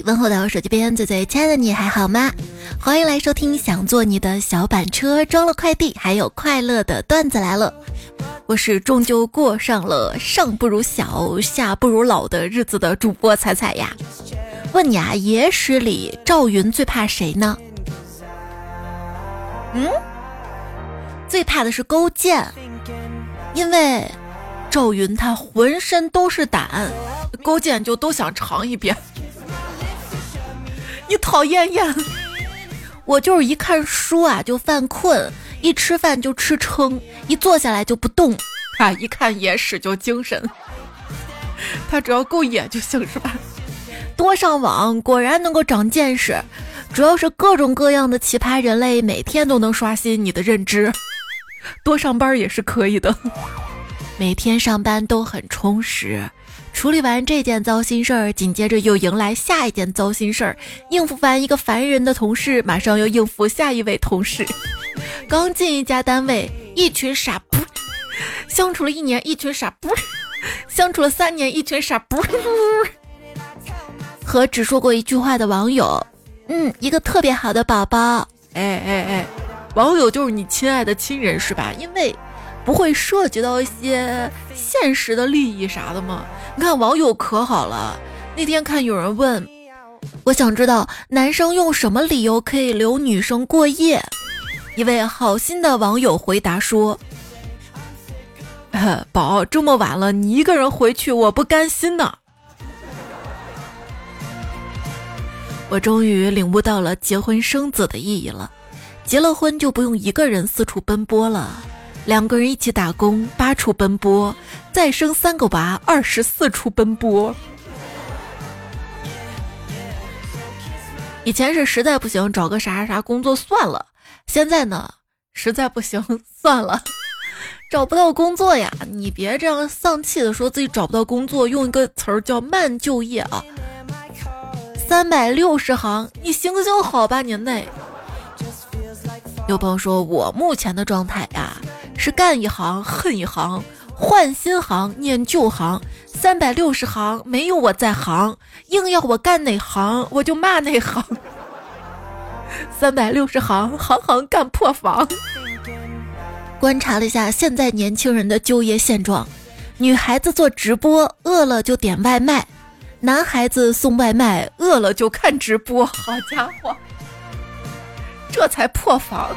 问候到我手机边最最亲爱的你还好吗？欢迎来收听，想坐你的小板车，装了快递，还有快乐的段子来了。我是终究过上了上不如小，下不如老的日子的主播彩彩呀。问你啊，野史里赵云最怕谁呢？嗯，最怕的是勾践，因为赵云他浑身都是胆，勾践就都想尝一遍。你讨厌厌，我就是一看书啊就犯困，一吃饭就吃撑，一坐下来就不动啊，一看野史就精神。他只要够野就行是吧？多上网果然能够长见识，主要是各种各样的奇葩人类每天都能刷新你的认知。多上班也是可以的，每天上班都很充实。处理完这件糟心事儿，紧接着又迎来下一件糟心事儿。应付完一个烦人的同事，马上又应付下一位同事。刚进一家单位，一群傻不；相处了一年，一群傻不；相处了三年，一群傻不。和只说过一句话的网友，嗯，一个特别好的宝宝。哎哎哎，网友就是你亲爱的亲人是吧？因为不会涉及到一些现实的利益啥的吗？你看网友可好了，那天看有人问，我想知道男生用什么理由可以留女生过夜？一位好心的网友回答说：“宝，这么晚了，你一个人回去，我不甘心呢。”我终于领悟到了结婚生子的意义了，结了婚就不用一个人四处奔波了。两个人一起打工，八处奔波；再生三个娃，二十四处奔波。以前是实在不行，找个啥啥啥工作算了；现在呢，实在不行算了，找不到工作呀！你别这样丧气的说自己找不到工作，用一个词儿叫慢就业啊。三百六十行，你行行好吧，您内。有朋友说我目前的状态呀。是干一行恨一行，换新行念旧行，三百六十行没有我在行，硬要我干哪行我就骂哪行。三百六十行，行行干破防。观察了一下现在年轻人的就业现状，女孩子做直播，饿了就点外卖；男孩子送外卖，饿了就看直播。好家伙，这才破防。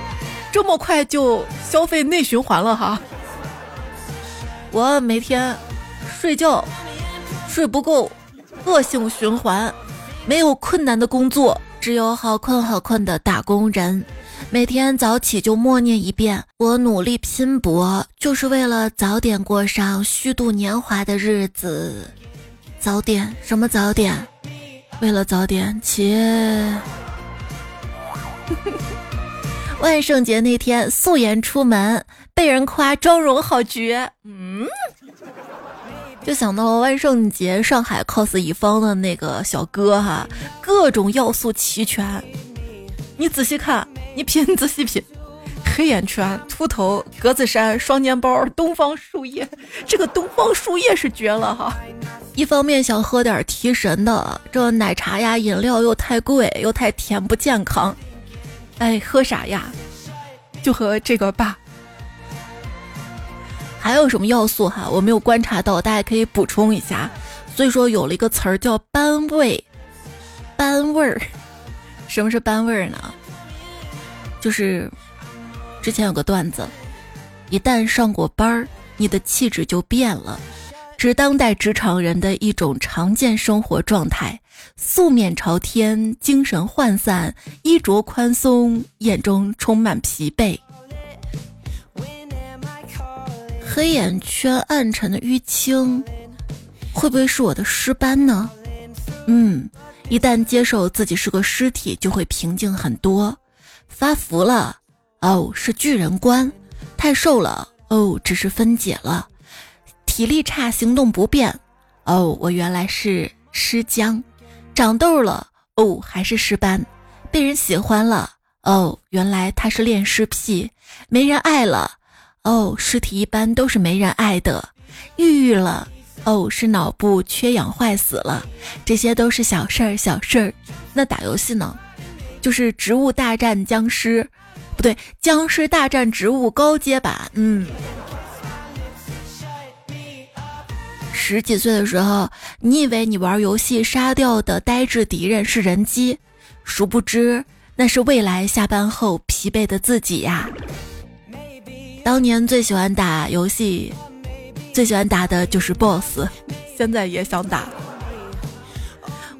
这么快就消费内循环了哈！我每天睡觉睡不够，恶性循环。没有困难的工作，只有好困好困的打工人。每天早起就默念一遍：我努力拼搏，就是为了早点过上虚度年华的日子。早点什么早点？为了早点起。万圣节那天素颜出门，被人夸妆容好绝，嗯，就想到了万圣节上海 cos 乙方的那个小哥哈，各种要素齐全。你仔细看，你品，仔细品，黑眼圈、秃头、格子衫、双肩包、东方树叶，这个东方树叶是绝了哈。一方面想喝点提神的，这奶茶呀、饮料又太贵又太甜不健康。哎，喝啥呀？就喝这个吧。还有什么要素哈？我没有观察到，大家可以补充一下。所以说有了一个词儿叫“班味”，班味儿。什么是班味儿呢？就是之前有个段子，一旦上过班儿，你的气质就变了。是当代职场人的一种常见生活状态：素面朝天，精神涣散，衣着宽松，眼中充满疲惫。黑眼圈暗沉的淤青，会不会是我的尸斑呢？嗯，一旦接受自己是个尸体，就会平静很多。发福了，哦，是巨人观；太瘦了，哦，只是分解了。体力差，行动不便，哦，我原来是尸僵；长痘了，哦，还是尸斑；被人喜欢了，哦，原来他是恋尸癖；没人爱了，哦，尸体一般都是没人爱的；抑郁了，哦，是脑部缺氧坏死了。这些都是小事儿，小事儿。那打游戏呢？就是《植物大战僵尸》，不对，《僵尸大战植物》高阶版。嗯。十几岁的时候，你以为你玩游戏杀掉的呆滞敌人是人机，殊不知那是未来下班后疲惫的自己呀。当年最喜欢打游戏，最喜欢打的就是 BOSS，现在也想打。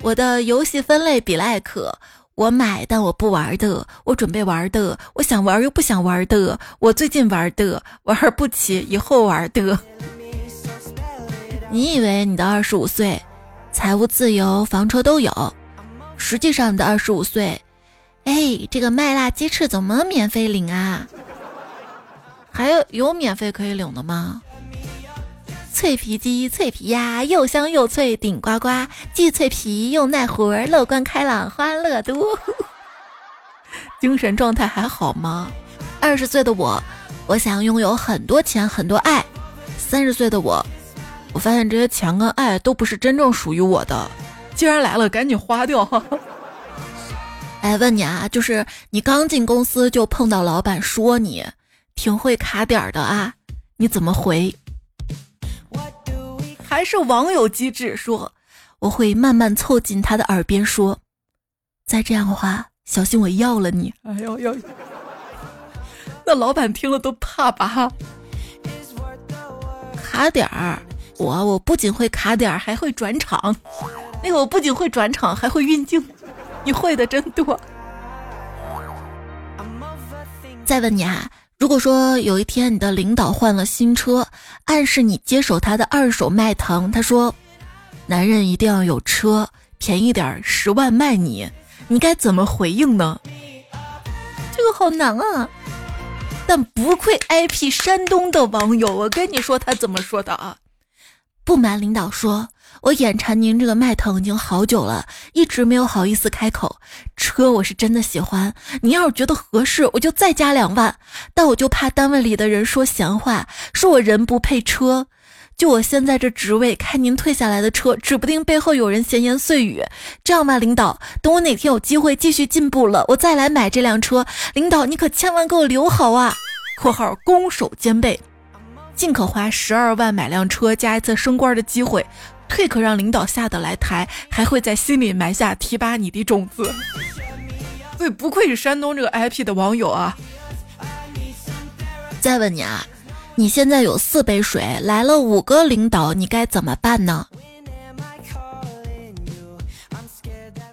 我的游戏分类比赖可，我买但我不玩的，我准备玩的，我想玩又不想玩的，我最近玩的，玩不起以后玩的。你以为你的二十五岁，财务自由，房车都有，实际上你的二十五岁，哎，这个麦辣鸡翅怎么免费领啊？还有有免费可以领的吗？脆皮鸡、脆皮鸭，又香又脆，顶呱呱，既脆皮又耐活，乐观开朗，欢乐多。精神状态还好吗？二十岁的我，我想拥有很多钱，很多爱。三十岁的我。我发现这些钱跟爱都不是真正属于我的，既然来了，赶紧花掉。哎，问你啊，就是你刚进公司就碰到老板说你挺会卡点儿的啊，你怎么回？还是网友机智说，我会慢慢凑近他的耳边说，再这样的话，小心我要了你。哎呦呦，那老板听了都怕吧？卡点儿。我我不仅会卡点儿，还会转场。那个我不仅会转场，还会运镜。你会的真多。再问你啊，如果说有一天你的领导换了新车，暗示你接手他的二手迈腾，他说：“男人一定要有车，便宜点，十万卖你。”你该怎么回应呢？这个好难啊！但不愧 IP 山东的网友，我跟你说他怎么说的啊？不瞒领导说，我眼馋您这个迈腾已经好久了，一直没有好意思开口。车我是真的喜欢，您要是觉得合适，我就再加两万。但我就怕单位里的人说闲话，说我人不配车。就我现在这职位，开您退下来的车，指不定背后有人闲言碎语。这样吧，领导，等我哪天有机会继续进步了，我再来买这辆车。领导，你可千万给我留好啊！（括号攻守兼备）尽可花十二万买辆车，加一次升官的机会，退可让领导下得来台，还会在心里埋下提拔你的种子。所以不愧是山东这个 IP 的网友啊！再问你啊，你现在有四杯水，来了五个领导，你该怎么办呢？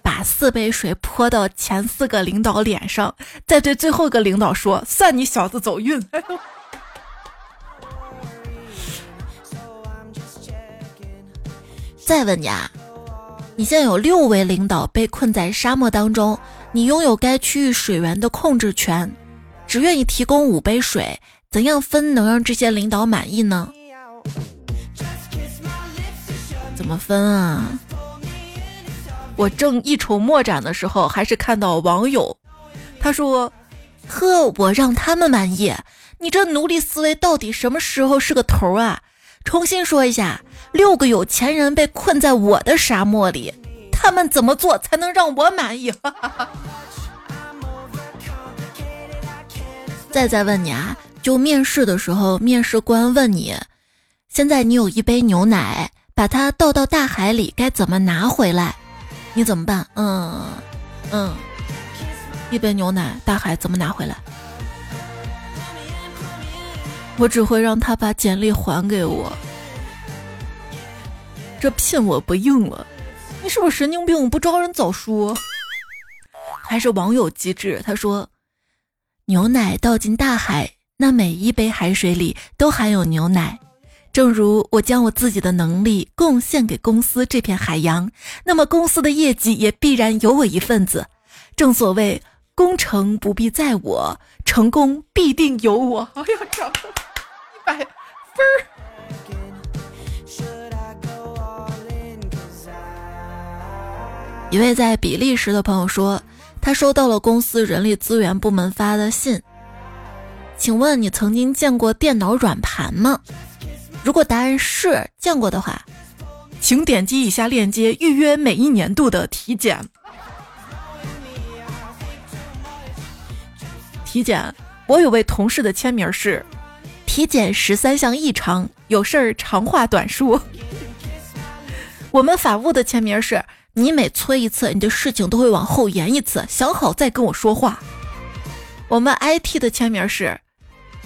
把四杯水泼到前四个领导脸上，再对最后一个领导说：“算你小子走运。”再问你啊，你现在有六位领导被困在沙漠当中，你拥有该区域水源的控制权，只愿意提供五杯水，怎样分能让这些领导满意呢？怎么分啊？我正一筹莫展的时候，还是看到网友，他说：“呵，我让他们满意，你这奴隶思维到底什么时候是个头啊？”重新说一下，六个有钱人被困在我的沙漠里，他们怎么做才能让我满意？再再问你啊，就面试的时候，面试官问你，现在你有一杯牛奶，把它倒到大海里，该怎么拿回来？你怎么办？嗯嗯，一杯牛奶，大海怎么拿回来？我只会让他把简历还给我，这聘我不应了。你是不是神经病？不招人早说。还是网友机智，他说：牛奶倒进大海，那每一杯海水里都含有牛奶。正如我将我自己的能力贡献给公司这片海洋，那么公司的业绩也必然有我一份子。正所谓，功成不必在我，成功必定有我。哎呀，百分儿。一位在比利时的朋友说，他收到了公司人力资源部门发的信，请问你曾经见过电脑软盘吗？如果答案是见过的话，请点击以下链接预约每一年度的体检。体检，我有位同事的签名是：体检十三项异常，有事儿长话短说。我们法务的签名是：你每催一次，你的事情都会往后延一次，想好再跟我说话。我们 IT 的签名是：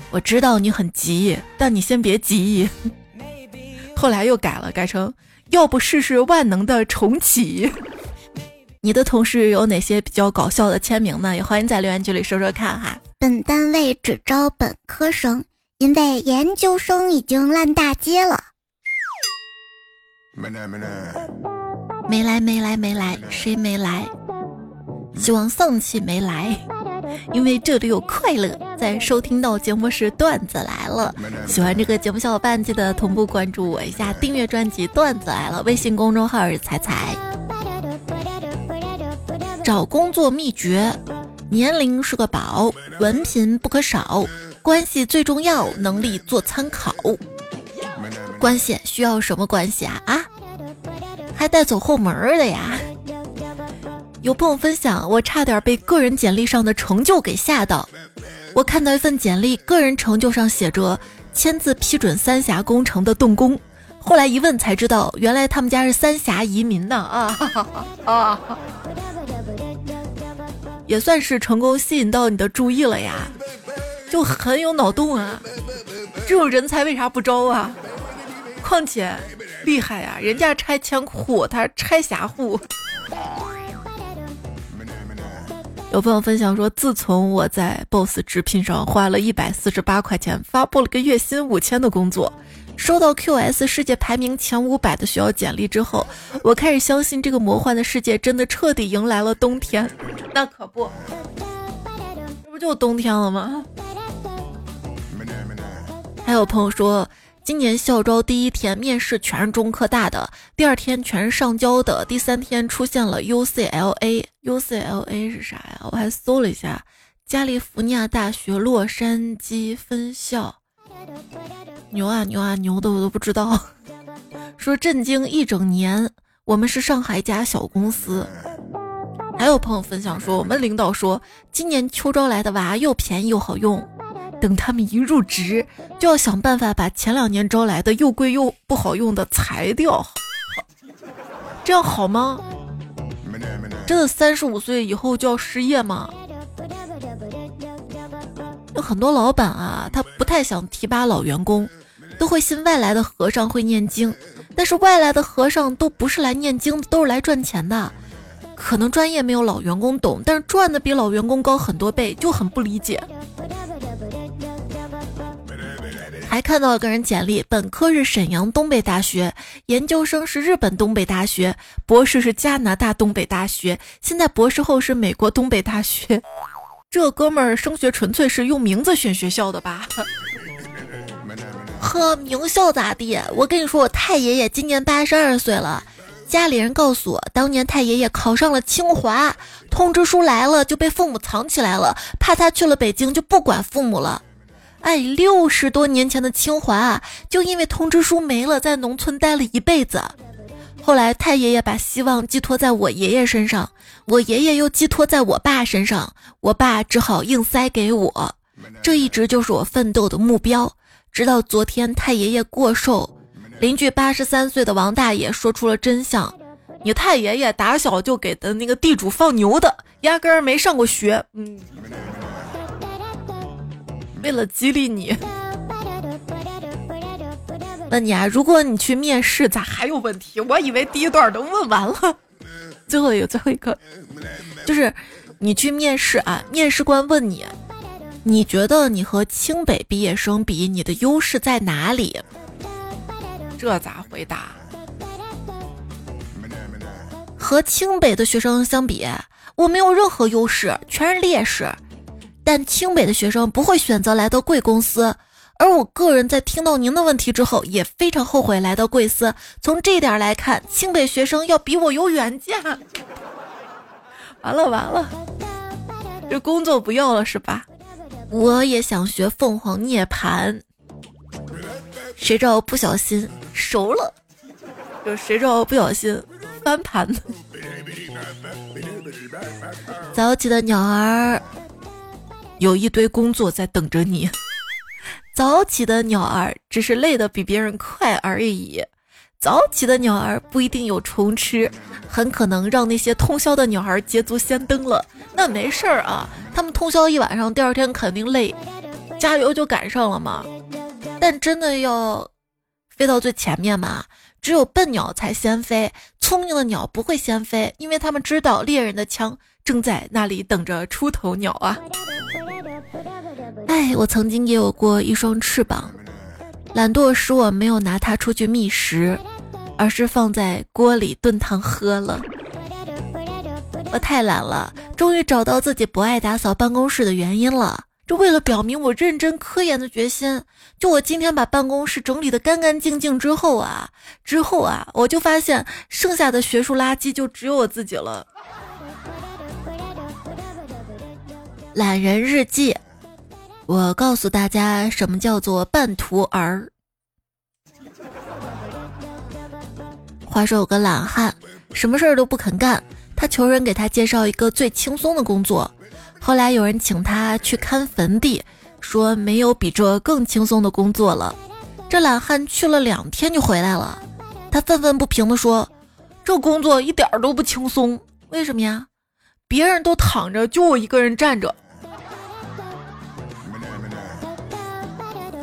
我知道你很急，但你先别急。后来又改了，改成要不试试万能的重启。你的同事有哪些比较搞笑的签名呢？也欢迎在留言区里说说看哈。本单位只招本科生，因为研究生已经烂大街了。没来没来，没来没来没来，谁没来？希望丧气没来，因为这里有快乐。在收听到节目时，段子来了。喜欢这个节目小伙伴记得同步关注我一下，订阅专辑《段子来了》，微信公众号是彩彩。找工作秘诀：年龄是个宝，文凭不可少，关系最重要，能力做参考。关系需要什么关系啊？啊，还带走后门的呀？有朋友分享，我差点被个人简历上的成就给吓到。我看到一份简历，个人成就上写着签字批准三峡工程的动工，后来一问才知道，原来他们家是三峡移民呢啊啊！也算是成功吸引到你的注意了呀，就很有脑洞啊！这种人才为啥不招啊？况且厉害呀，人家拆迁户，他拆峡户。有朋友分享说，自从我在 Boss 直聘上花了一百四十八块钱，发布了个月薪五千的工作，收到 QS 世界排名前五百的学校简历之后，我开始相信这个魔幻的世界真的彻底迎来了冬天。那可不，这不就冬天了吗？还有朋友说。今年校招第一天面试全是中科大的，第二天全是上交的，第三天出现了 UCLA，UCLA 是啥呀？我还搜了一下，加利福尼亚大学洛杉矶分校。牛啊牛啊牛的我都不知道。说震惊一整年，我们是上海一家小公司。还有朋友分享说，我们领导说今年秋招来的娃又便宜又好用。等他们一入职，就要想办法把前两年招来的又贵又不好用的裁掉，这样好吗？真的三十五岁以后就要失业吗？有很多老板啊，他不太想提拔老员工，都会信外来的和尚会念经，但是外来的和尚都不是来念经的，都是来赚钱的，可能专业没有老员工懂，但是赚的比老员工高很多倍，就很不理解。还看到了个人简历，本科是沈阳东北大学，研究生是日本东北大学，博士是加拿大东北大学，现在博士后是美国东北大学。这哥们儿升学纯粹是用名字选学校的吧？呵，名校咋地？我跟你说，我太爷爷今年八十二岁了，家里人告诉我，当年太爷爷考上了清华，通知书来了就被父母藏起来了，怕他去了北京就不管父母了。哎，六十多年前的清华，就因为通知书没了，在农村待了一辈子。后来太爷爷把希望寄托在我爷爷身上，我爷爷又寄托在我爸身上，我爸只好硬塞给我。这一直就是我奋斗的目标。直到昨天太爷爷过寿，邻居八十三岁的王大爷说出了真相：你太爷爷打小就给的那个地主放牛的，压根儿没上过学。嗯。为了激励你，问你啊，如果你去面试，咋还有问题？我以为第一段都问完了。最后一个，最后一个，就是你去面试啊，面试官问你，你觉得你和清北毕业生比，你的优势在哪里？这咋回答？和清北的学生相比，我没有任何优势，全是劣势。但清北的学生不会选择来到贵公司，而我个人在听到您的问题之后，也非常后悔来到贵司。从这点来看，清北学生要比我有远见。完了完了，这工作不要了是吧？我也想学凤凰涅槃，谁知道不小心熟了，就谁知道不小心翻盘呢？早起的鸟儿有一堆工作在等着你。早起的鸟儿只是累得比别人快而已。早起的鸟儿不一定有虫吃，很可能让那些通宵的鸟儿捷足先登了。那没事儿啊，他们通宵一晚上，第二天肯定累，加油就赶上了嘛。但真的要飞到最前面嘛？只有笨鸟才先飞，聪明的鸟不会先飞，因为他们知道猎人的枪正在那里等着出头鸟啊。哎，我曾经也有过一双翅膀。懒惰使我没有拿它出去觅食，而是放在锅里炖汤喝了。我太懒了，终于找到自己不爱打扫办公室的原因了。就为了表明我认真科研的决心，就我今天把办公室整理的干干净净之后啊，之后啊，我就发现剩下的学术垃圾就只有我自己了。懒人日记。我告诉大家，什么叫做半途而。话说有个懒汉，什么事儿都不肯干，他求人给他介绍一个最轻松的工作。后来有人请他去看坟地，说没有比这更轻松的工作了。这懒汉去了两天就回来了，他愤愤不平地说：“这工作一点都不轻松，为什么呀？别人都躺着，就我一个人站着。”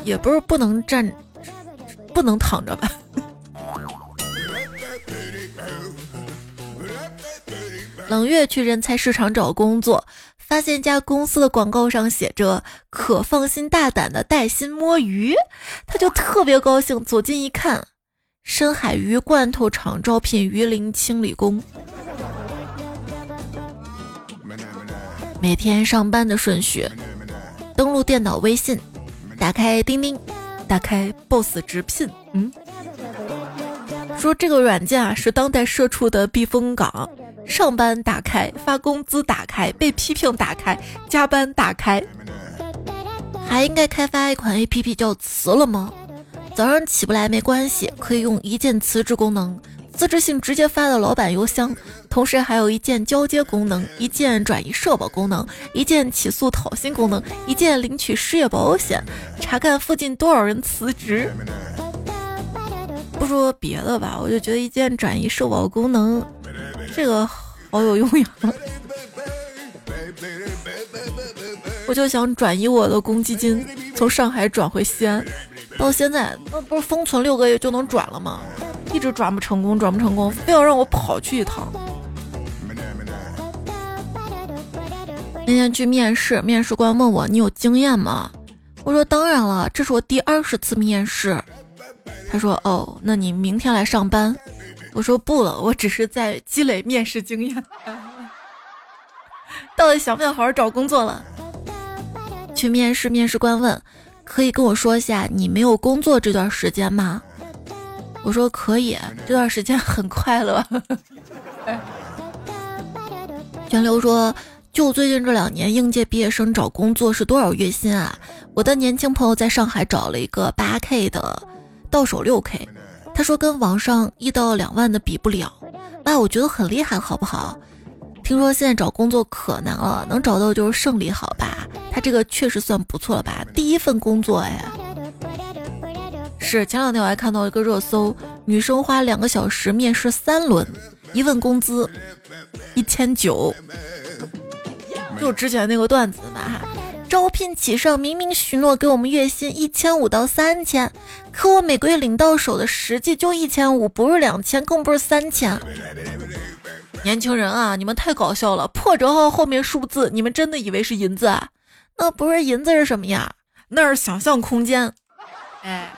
也不是不能站，不能躺着吧。冷月去人才市场找工作，发现一家公司的广告上写着“可放心大胆的带薪摸鱼”，他就特别高兴。走近一看，深海鱼罐头厂招聘鱼鳞清理工。每天上班的顺序：登录电脑微信。打开钉钉，打开 Boss 直聘。嗯，说这个软件啊是当代社畜的避风港。上班打开，发工资打开，被批评打开，加班打开。还应该开发一款 APP 叫辞了吗？早上起不来没关系，可以用一键辞职功能。辞职信直接发到老板邮箱，同时还有一键交接功能、一键转移社保功能、一键起诉讨薪功能、一键领取失业保险、查看附近多少人辞职。不说别的吧，我就觉得一键转移社保功能这个好有用呀！我就想转移我的公积金，从上海转回西安。到现在那不是封存六个月就能转了吗？一直转不成功，转不成功，非要让我跑去一趟。那天去面试，面试官问我：“你有经验吗？”我说：“当然了，这是我第二十次面试。”他说：“哦，那你明天来上班？”我说：“不了，我只是在积累面试经验。”到底想不想好好找工作了？去面试，面试官问：“可以跟我说一下你没有工作这段时间吗？”我说可以，这段时间很快乐。全流说，就最近这两年，应届毕业生找工作是多少月薪啊？我的年轻朋友在上海找了一个八 K 的，到手六 K，他说跟网上一到两万的比不了。那，我觉得很厉害，好不好？听说现在找工作可难了，能找到就是胜利，好吧？他这个确实算不错了吧？第一份工作，哎。是前两天我还看到一个热搜，女生花两个小时面试三轮，一问工资一千九，就之前那个段子嘛。招聘启上明明许诺给我们月薪一千五到三千，可我每个月领到手的实际就一千五，不是两千，更不是三千。年轻人啊，你们太搞笑了！破折号后面数字，你们真的以为是银子啊？那不是银子是什么呀？那是想象空间。哎。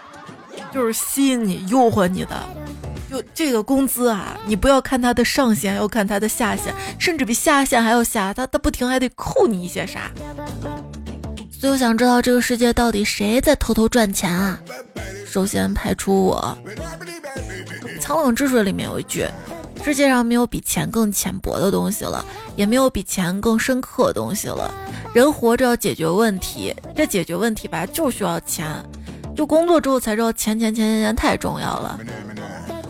就是吸引你、诱惑你的，就这个工资啊，你不要看它的上限，要看它的下限，甚至比下限还要下，它它不停还得扣你一些啥。所以我想知道这个世界到底谁在偷偷赚钱啊？首先排除我。《苍冷之水》里面有一句：世界上没有比钱更浅薄的东西了，也没有比钱更深刻的东西了。人活着要解决问题，这解决问题吧，就需要钱。就工作之后才知道钱钱钱钱钱太重要了。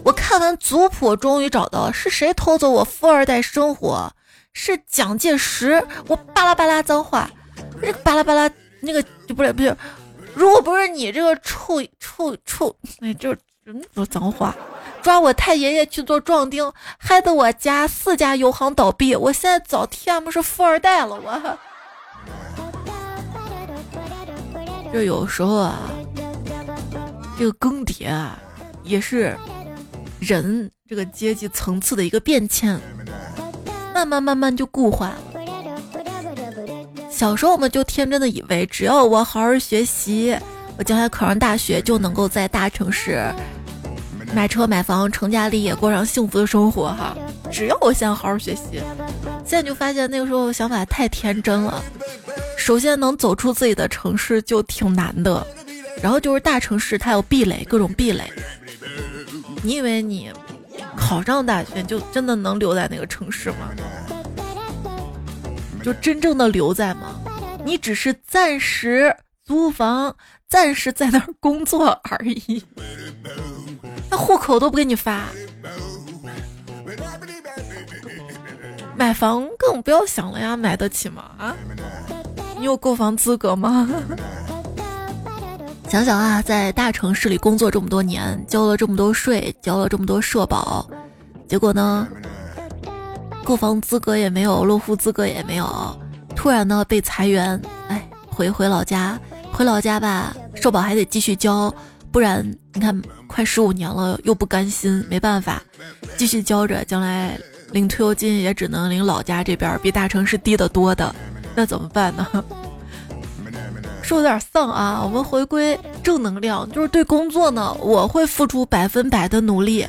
我看完族谱，终于找到是谁偷走我富二代生活？是蒋介石。我巴拉巴拉脏话，这巴拉巴拉那个就不是不是，如果不是你这个臭臭臭，哎，就是说脏话，抓我太爷爷去做壮丁，害得我家四家油行倒闭，我现在早 TM 是富二代了，我。这有时候啊，这个更迭啊，也是人这个阶级层次的一个变迁，慢慢慢慢就固化。小时候我们就天真的以为，只要我好好学习，我将来考上大学就能够在大城市买车买房、成家立业，过上幸福的生活。哈，只要我现在好好学习，现在就发现那个时候想法太天真了。首先能走出自己的城市就挺难的，然后就是大城市它有壁垒，各种壁垒。你以为你考上大学就真的能留在那个城市吗？就真正的留在吗？你只是暂时租房，暂时在那儿工作而已，那户口都不给你发，买房更不要想了呀，买得起吗？啊？你有购房资格吗？想想啊，在大城市里工作这么多年，交了这么多税，交了这么多社保，结果呢，购房资格也没有，落户资格也没有，突然呢被裁员，哎，回回老家，回老家吧，社保还得继续交，不然你看快十五年了，又不甘心，没办法，继续交着，将来领退休金也只能领老家这边，比大城市低得多的。那怎么办呢？说有点丧啊！我们回归正能量，就是对工作呢，我会付出百分百的努力，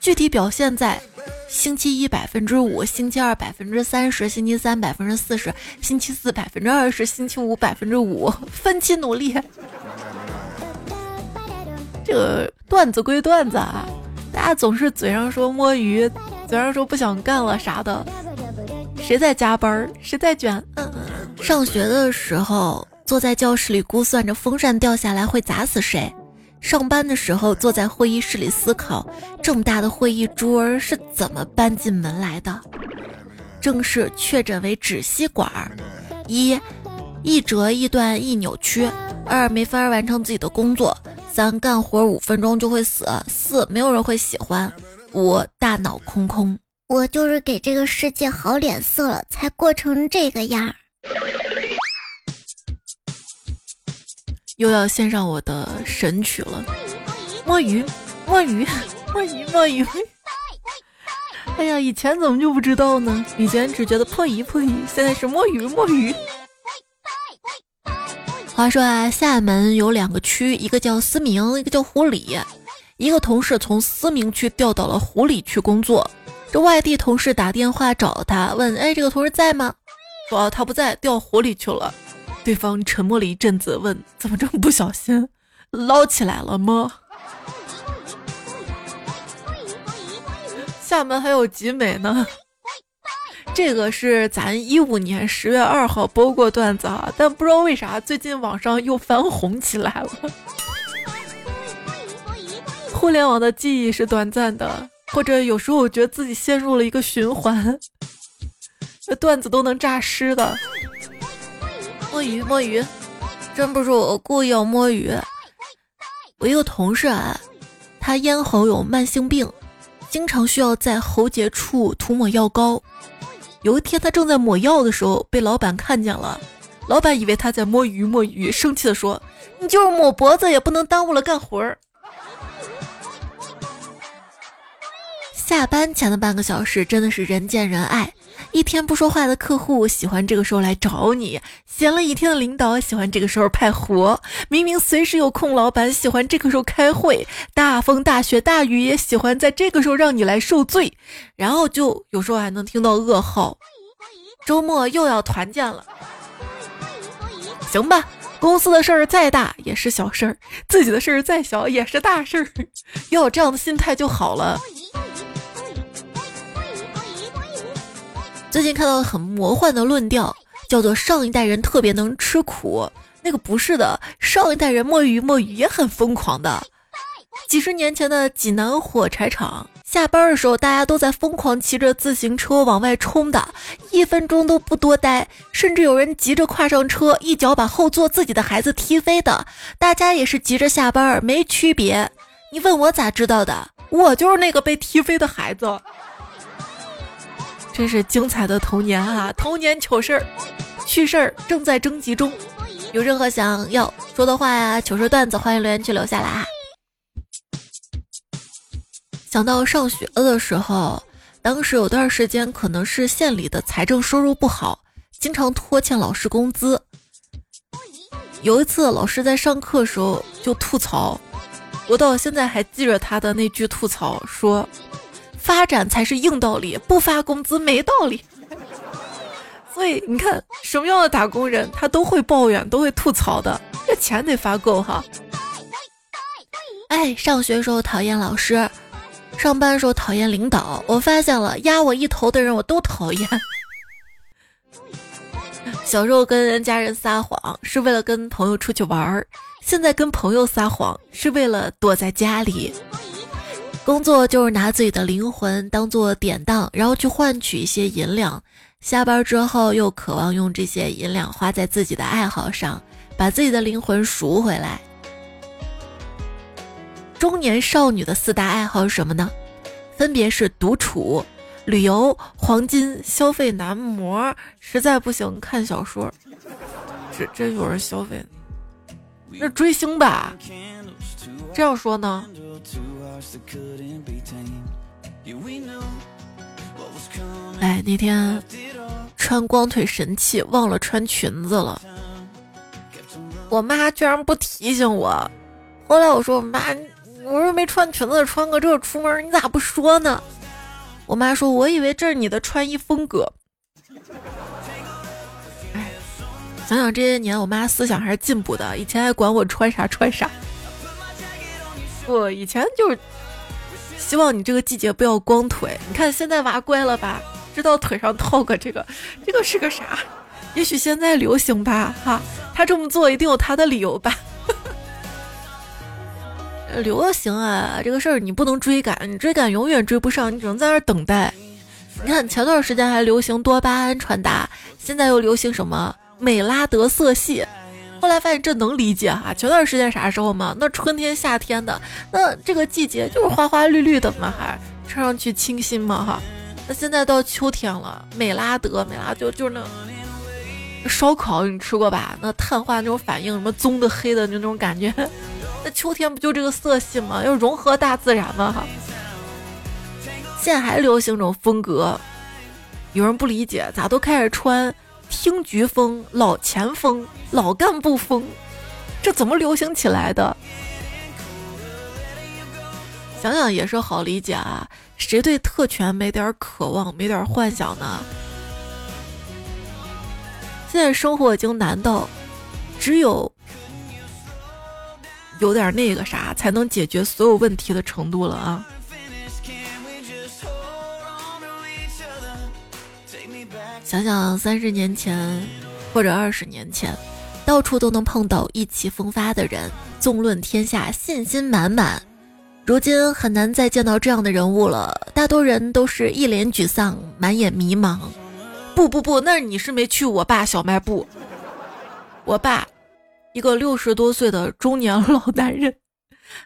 具体表现在星期一百分之五，星期二百分之三十，星期三百分之四十，星期四百分之二十，星期五百分之五，分期努力。这个段子归段子啊，大家总是嘴上说摸鱼，嘴上说不想干了啥的。谁在加班？谁在卷？嗯上学的时候，坐在教室里估算着风扇掉下来会砸死谁；上班的时候，坐在会议室里思考这么大的会议桌是怎么搬进门来的。正式确诊为止吸管儿：一，一折一断一扭曲；二，没法完成自己的工作；三，干活五分钟就会死；四，没有人会喜欢；五，大脑空空。我就是给这个世界好脸色了，才过成这个样儿。又要献上我的神曲了，摸鱼，摸鱼，摸鱼，摸鱼。哎呀，以前怎么就不知道呢？以前只觉得破鱼破鱼，现在是摸鱼摸鱼。话说啊，厦门有两个区，一个叫思明，一个叫湖里。一个同事从思明区调到了湖里区工作。这外地同事打电话找他，问：“哎，这个同事在吗？”说：“他不在，调湖里去了。”对方沉默了一阵子，问：“怎么这么不小心，捞起来了吗？”厦门还有集美呢。这个是咱一五年十月二号播过段子啊，但不知道为啥最近网上又翻红起来了。互联网的记忆是短暂的。或者有时候我觉得自己陷入了一个循环，这段子都能诈尸的。摸鱼摸鱼，真不是我故意要摸鱼。我一个同事啊，他咽喉有慢性病，经常需要在喉结处涂抹药膏。有一天他正在抹药的时候，被老板看见了。老板以为他在摸鱼摸鱼，生气的说：“你就是抹脖子，也不能耽误了干活儿。”下班前的半个小时真的是人见人爱，一天不说话的客户喜欢这个时候来找你，闲了一天的领导喜欢这个时候派活，明明随时有空，老板喜欢这个时候开会，大风大雪大雨也喜欢在这个时候让你来受罪，然后就有时候还能听到噩耗，周末又要团建了。行吧，公司的事儿再大也是小事儿，自己的事儿再小也是大事儿，要有这样的心态就好了。最近看到很魔幻的论调，叫做上一代人特别能吃苦。那个不是的，上一代人摸鱼摸鱼也很疯狂的。几十年前的济南火柴厂，下班的时候，大家都在疯狂骑着自行车往外冲的，一分钟都不多待，甚至有人急着跨上车，一脚把后座自己的孩子踢飞的。大家也是急着下班，没区别。你问我咋知道的？我就是那个被踢飞的孩子。真是精彩的童年啊！童年糗事儿、趣事儿正在征集中，有任何想要说的话呀、糗事段子，欢迎留言区留下来哈。想到上学的时候，当时有段时间可能是县里的财政收入不好，经常拖欠老师工资。有一次，老师在上课时候就吐槽，我到现在还记着他的那句吐槽，说：“发展才是硬道理，不发工资没道理。”所以你看，什么样的打工人他都会抱怨，都会吐槽的，这钱得发够哈。哎，上学时候讨厌老师。上班时候讨厌领导，我发现了压我一头的人我都讨厌。小时候跟家人撒谎是为了跟朋友出去玩儿，现在跟朋友撒谎是为了躲在家里。工作就是拿自己的灵魂当做典当，然后去换取一些银两。下班之后又渴望用这些银两花在自己的爱好上，把自己的灵魂赎回来。中年少女的四大爱好是什么呢？分别是独处、旅游、黄金、消费男模。实在不行看小说。这这有人消费？那追星吧？这样说呢？哎，那天穿光腿神器忘了穿裙子了，我妈居然不提醒我。后来我说我妈。我说没穿裙子，穿个这出门，你咋不说呢？我妈说，我以为这是你的穿衣风格。想想这些年，我妈思想还是进步的。以前还管我穿啥穿啥，不，以前就是希望你这个季节不要光腿。你看现在娃乖了吧，知道腿上套个这个，这个是个啥？也许现在流行吧，哈，他这么做一定有他的理由吧。流行啊，这个事儿你不能追赶，你追赶永远追不上，你只能在那儿等待。你看前段时间还流行多巴胺穿搭，现在又流行什么美拉德色系，后来发现这能理解哈。前段时间啥时候嘛？那春天夏天的，那这个季节就是花花绿绿的嘛，还穿上去清新嘛哈。那现在到秋天了，美拉德美拉就就是那烧烤你吃过吧？那碳化那种反应，什么棕的黑的就那种感觉。那秋天不就这个色系吗？要融合大自然嘛哈。现在还流行这种风格，有人不理解，咋都开始穿听局风、老前锋、老干部风，这怎么流行起来的？想想也是好理解啊，谁对特权没点渴望、没点幻想呢？现在生活已经难到只有。有点那个啥，才能解决所有问题的程度了啊！想想三十年前或者二十年前，到处都能碰到意气风发的人，纵论天下，信心满满。如今很难再见到这样的人物了，大多人都是一脸沮丧，满眼迷茫。不不不，那你是没去我爸小卖部，我爸。一个六十多岁的中年老男人，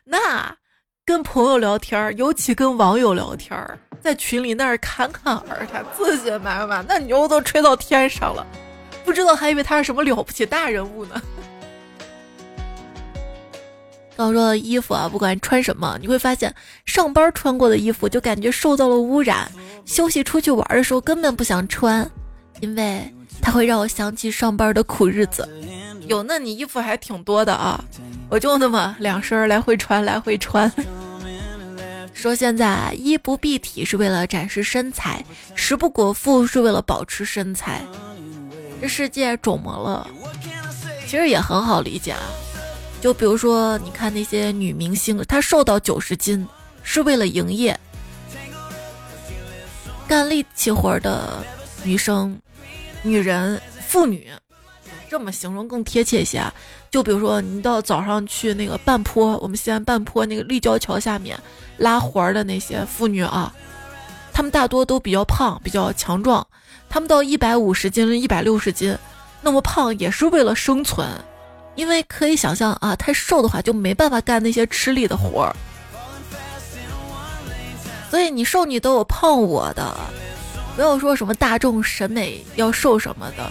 那跟朋友聊天，尤其跟网友聊天，在群里那儿侃侃而谈，自信满满，那牛都吹到天上了，不知道还以为他是什么了不起大人物呢。刚说的衣服啊，不管穿什么，你会发现上班穿过的衣服就感觉受到了污染，休息出去玩的时候根本不想穿，因为它会让我想起上班的苦日子。有，那你衣服还挺多的啊！我就那么两身来回穿，来回穿。说现在衣不蔽体是为了展示身材，食不果腹是为了保持身材。这世界肿么了？其实也很好理解啊。就比如说，你看那些女明星，她瘦到九十斤是为了营业。干力气活的女生、女人、妇女。这么形容更贴切一些啊。就比如说，你到早上去那个半坡，我们西安半坡那个立交桥下面拉活儿的那些妇女啊，她们大多都比较胖，比较强壮。她们到一百五十斤、一百六十斤，那么胖也是为了生存，因为可以想象啊，太瘦的话就没办法干那些吃力的活儿。所以你瘦你都有胖我的。不要说什么大众审美要瘦什么的，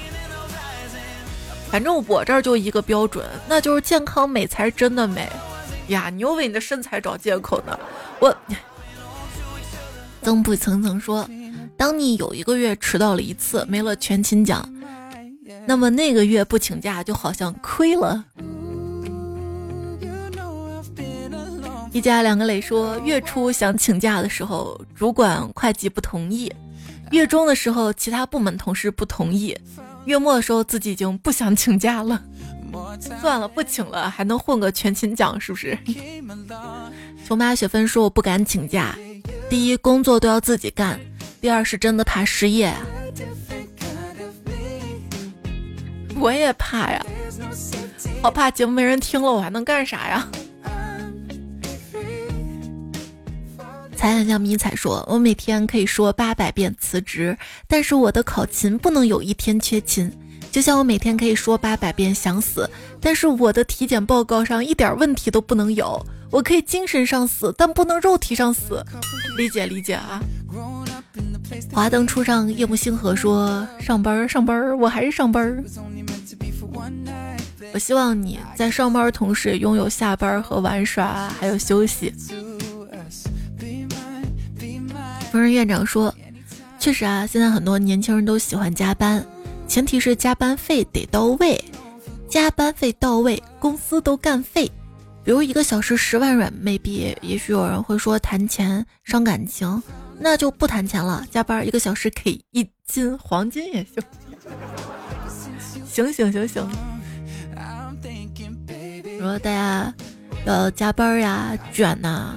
反正我这儿就一个标准，那就是健康美才是真的美呀！你又为你的身材找借口呢。我曾不曾曾说，当你有一个月迟到了一次，没了全勤奖，那么那个月不请假就好像亏了。一家两个磊说，月初想请假的时候，主管会计不同意。月中的时候，其他部门同事不同意；月末的时候，自己已经不想请假了。算了，不请了，还能混个全勤奖，是不是？琼妈雪芬说：“我不敢请假，第一，工作都要自己干；第二，是真的怕失业。我也怕呀，好怕节目没人听了，我还能干啥呀？”彩彩像迷彩说：“我每天可以说八百遍辞职，但是我的考勤不能有一天缺勤。就像我每天可以说八百遍想死，但是我的体检报告上一点问题都不能有。我可以精神上死，但不能肉体上死。理解理解啊。”华灯初上，夜幕星河说：“上班上班，我还是上班。我希望你在上班同时拥有下班和玩耍，还有休息。”烹饪院长说：“确实啊，现在很多年轻人都喜欢加班，前提是加班费得到位。加班费到位，公司都干废。比如一个小时十万软妹币也许有人会说谈钱伤感情，那就不谈钱了。加班一个小时给一斤黄金也行。行行行行。说大家要加班呀，卷呐，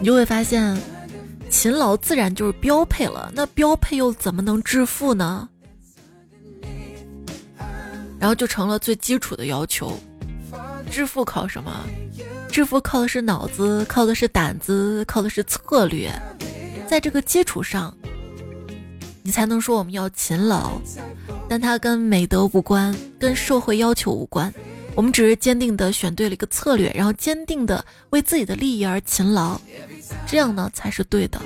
你就会发现。”勤劳自然就是标配了，那标配又怎么能致富呢？然后就成了最基础的要求。致富靠什么？致富靠的是脑子，靠的是胆子，靠的是策略。在这个基础上，你才能说我们要勤劳。但它跟美德无关，跟社会要求无关。我们只是坚定的选对了一个策略，然后坚定的为自己的利益而勤劳。这样呢才是对的。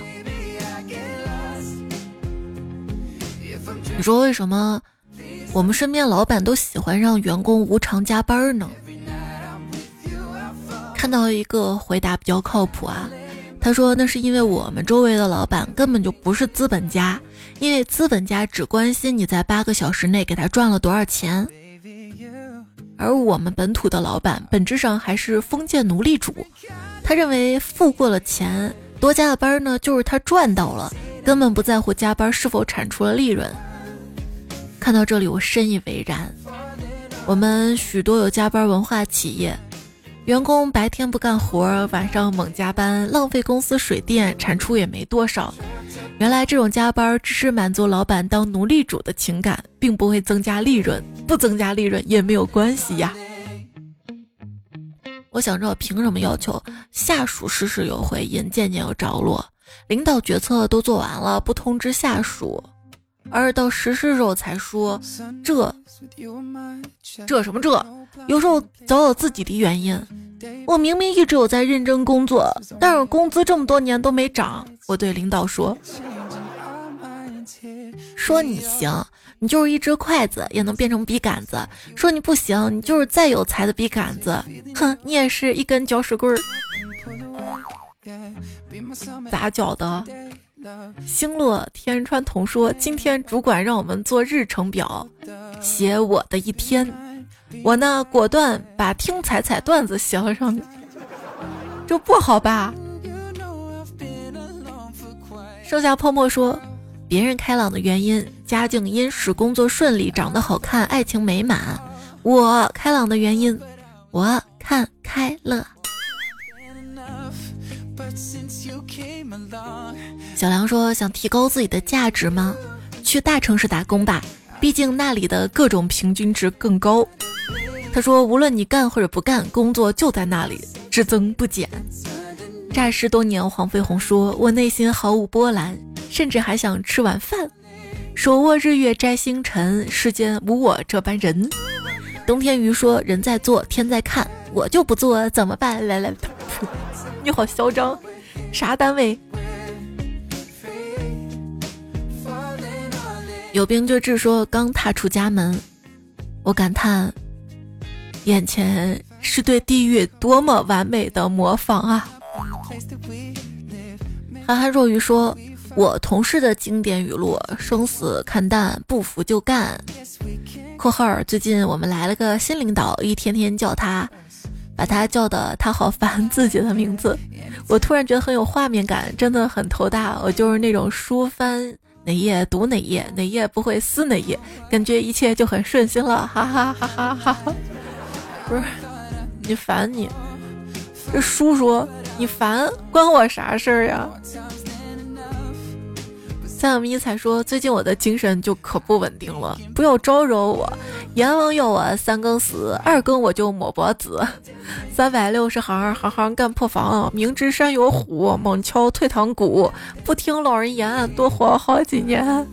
你说为什么我们身边老板都喜欢让员工无偿加班呢？看到一个回答比较靠谱啊，他说那是因为我们周围的老板根本就不是资本家，因为资本家只关心你在八个小时内给他赚了多少钱，而我们本土的老板本质上还是封建奴隶主。他认为付过了钱，多加的班呢，就是他赚到了，根本不在乎加班是否产出了利润。看到这里，我深以为然。我们许多有加班文化企业，员工白天不干活，晚上猛加班，浪费公司水电，产出也没多少。原来这种加班只是满足老板当奴隶主的情感，并不会增加利润，不增加利润也没有关系呀。我想知道凭什么要求下属事事有回音，件件有着落？领导决策都做完了，不通知下属，而到实施时候才说这这什么这？有时候早有自己的原因。我明明一直有在认真工作，但是工资这么多年都没涨。我对领导说：“说你行。”你就是一只筷子，也能变成笔杆子。说你不行，你就是再有才的笔杆子，哼，你也是一根搅屎棍儿。咋搅的？星落天川童说，今天主管让我们做日程表，写我的一天。我呢，果断把听彩彩段子写了上面，这不好吧？剩下泡沫说。别人开朗的原因：家境殷实，工作顺利，长得好看，爱情美满。我开朗的原因，我看开了。小梁说：“想提高自己的价值吗？去大城市打工吧，毕竟那里的各种平均值更高。他说，无论你干或者不干，工作就在那里，只增不减。诈尸多年，黄飞鸿说：“我内心毫无波澜，甚至还想吃晚饭。手握日月摘星辰，世间无我这般人。”冬天鱼说：“人在做，天在看，我就不做怎么办？”来来，你好嚣张，啥单位？有病就治说：“刚踏出家门，我感叹，眼前是对地狱多么完美的模仿啊！”憨憨若愚说：“我同事的经典语录：生死看淡，不服就干。”（括号最近我们来了个新领导，一天天叫他，把他叫的他好烦自己的名字。我突然觉得很有画面感，真的很头大。我就是那种书翻哪页读哪页，哪页不会撕哪页，感觉一切就很顺心了，哈哈哈哈哈哈！不是你烦你，这叔叔。你烦关我啥事儿呀？三小咪才说，最近我的精神就可不稳定了，不要招惹我。阎王要我三更死，二更我就抹脖子。三百六十行，行行干破防。明知山有虎，猛敲退堂鼓。不听老人言，多活好几年。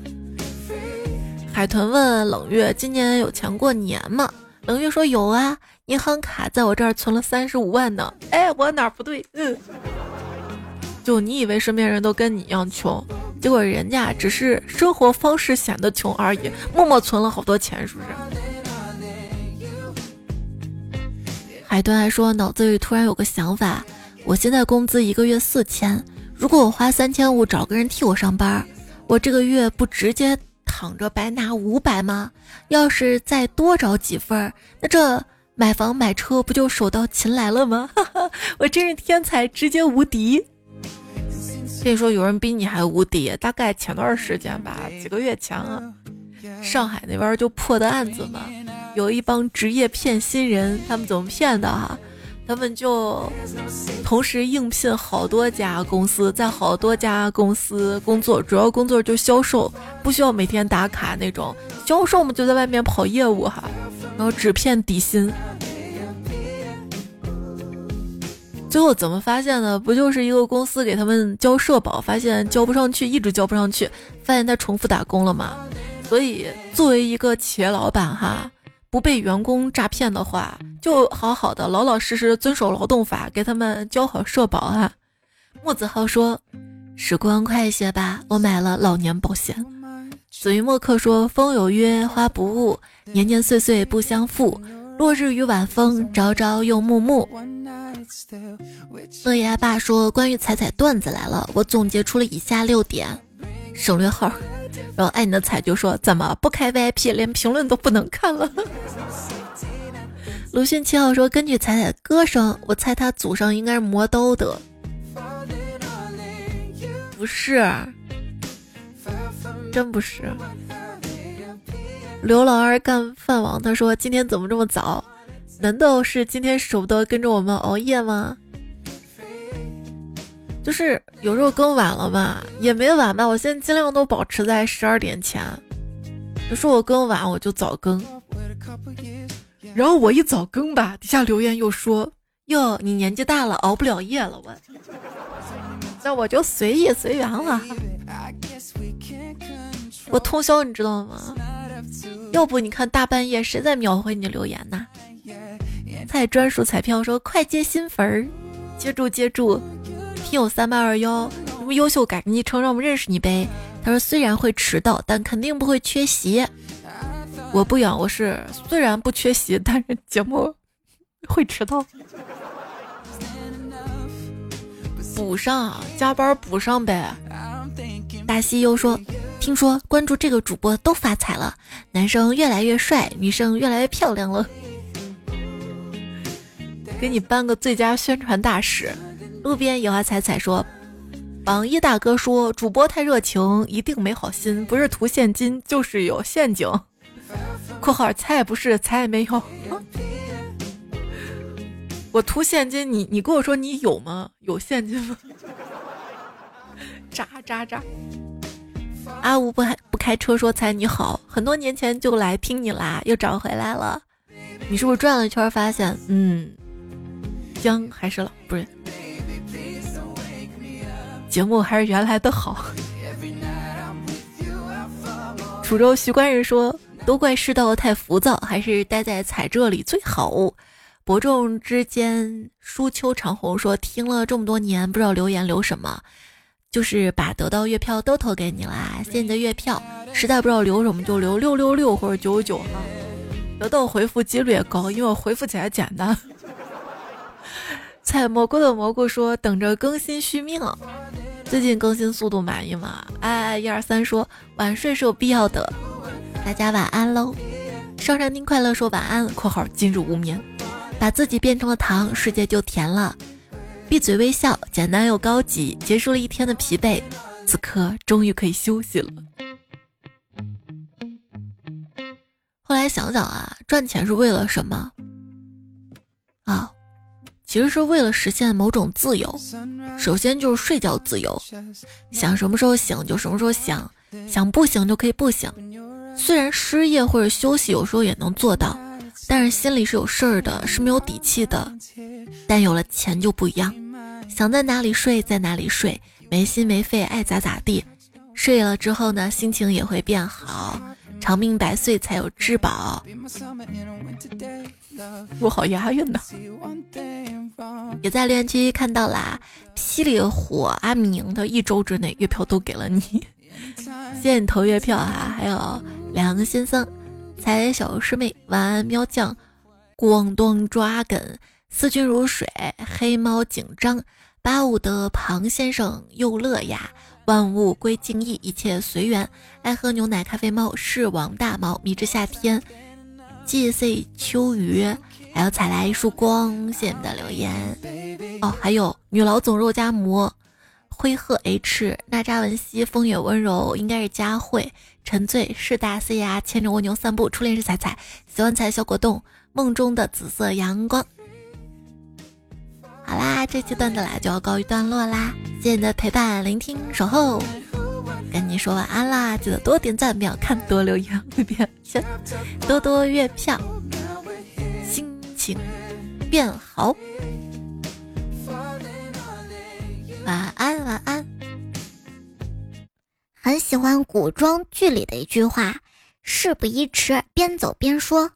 海豚问冷月：“今年有钱过年吗？”冷月说：“有啊。”银行卡在我这儿存了三十五万呢，哎，我哪儿不对？嗯，就你以为身边人都跟你一样穷，结果人家只是生活方式显得穷而已，默默存了好多钱，是不是？海豚还说脑子里突然有个想法，我现在工资一个月四千，如果我花三千五找个人替我上班，我这个月不直接躺着白拿五百吗？要是再多找几份，那这。买房买车不就手到擒来了吗？我真是天才，直接无敌。跟你说，有人比你还无敌。大概前段时间吧，几个月前啊，上海那边就破的案子嘛，有一帮职业骗新人，他们怎么骗的哈？他们就同时应聘好多家公司，在好多家公司工作，主要工作就销售，不需要每天打卡那种。销售嘛，就在外面跑业务哈。然后只骗底薪，最后怎么发现的？不就是一个公司给他们交社保，发现交不上去，一直交不上去，发现他重复打工了嘛？所以作为一个企业老板哈，不被员工诈骗的话，就好好的老老实实遵守劳动法，给他们交好社保啊。莫子浩说：“时光快一些吧，我买了老年保险。”子鱼墨客说：“风有约，花不误，年年岁岁不相负。落日与晚风，朝朝又暮暮。”乐爷爸说：“关于彩彩段子来了，我总结出了以下六点，省略号。”然后爱你的彩就说：“怎么不开 VIP，连评论都不能看了？” 鲁迅七号说：“根据彩彩的歌声，我猜他祖上应该是磨刀的，不是。”真不是，刘老二干饭王，他说今天怎么这么早？难道是今天舍不得跟着我们熬夜吗？就是有时候更晚了吧，也没晚吧。我现在尽量都保持在十二点前。有时候我更晚，我就早更。然后我一早更吧，底下留言又说：“哟，你年纪大了，熬不了夜了。”我，那我就随意随缘了。我通宵，你知道吗？要不你看大半夜谁在秒回你留言呢？菜专属彩票说快接新粉儿，接住接住！听友三八二幺，什么优秀改昵称让我们认识你呗？他说虽然会迟到，但肯定不会缺席。我不养，我是虽然不缺席，但是节目会迟到。补上，加班补上呗。大西又说。听说关注这个主播都发财了，男生越来越帅，女生越来越漂亮了。给你颁个最佳宣传大使。路边野花彩彩说：“榜一大哥说主播太热情，一定没好心，不是图现金就是有陷阱。”（括号猜不是，猜也没有。）我图现金，你你跟我说你有吗？有现金吗？渣渣渣。阿吴不还不开车说猜你好，很多年前就来听你啦，又找回来了。你是不是转了一圈发现，嗯，姜还是老不是？节目还是原来的好。楚州徐官人说：“都怪世道太浮躁，还是待在彩这里最好。”伯仲之间，舒秋长虹说：“听了这么多年，不知道留言留什么，就是把得到月票都投给你啦，谢谢你的月票。实在不知道留什么，就留六六六或者九九九哈，得到回复几率也高，因为我回复起来简单。”采蘑菇的蘑菇说：“等着更新续命。”最近更新速度满意吗？哎，一二三说晚睡是有必要的，大家晚安喽。上山听快乐说晚安（括号今日无眠），把自己变成了糖，世界就甜了。闭嘴微笑，简单又高级，结束了一天的疲惫，此刻终于可以休息了。后来想想啊，赚钱是为了什么？啊。其实是为了实现某种自由，首先就是睡觉自由，想什么时候醒就什么时候想，想不醒就可以不醒。虽然失业或者休息有时候也能做到，但是心里是有事儿的，是没有底气的。但有了钱就不一样，想在哪里睡在哪里睡，没心没肺爱咋咋地。睡了之后呢，心情也会变好，长命百岁才有质保。我好押韵呢。也在留言区看到啦，霹雳火阿明的一周之内月票都给了你，谢谢你投月票哈。还有梁先生、彩小师妹、晚安喵酱、广东抓梗、思君如水、黑猫紧张、八五的庞先生又乐呀、万物归静意，一切随缘、爱喝牛奶咖啡猫、是王大猫、迷之夏天、G C 秋雨。还有采来一束光，谢谢你的留言哦。还有女老总肉夹馍，灰鹤 H 娜扎文熙风月温柔，应该是佳慧沉醉是大 C 呀，牵着蜗牛散步，初恋是彩彩，喜欢彩小果冻，梦中的紫色阳光。好啦，这期段子啦就要告一段落啦，谢谢你的陪伴、聆听、守候，跟你说晚安啦！记得多点赞、秒看、多留言、别先多多月票。心情变好，晚安，晚安。很喜欢古装剧里的一句话：“事不宜迟，边走边说。”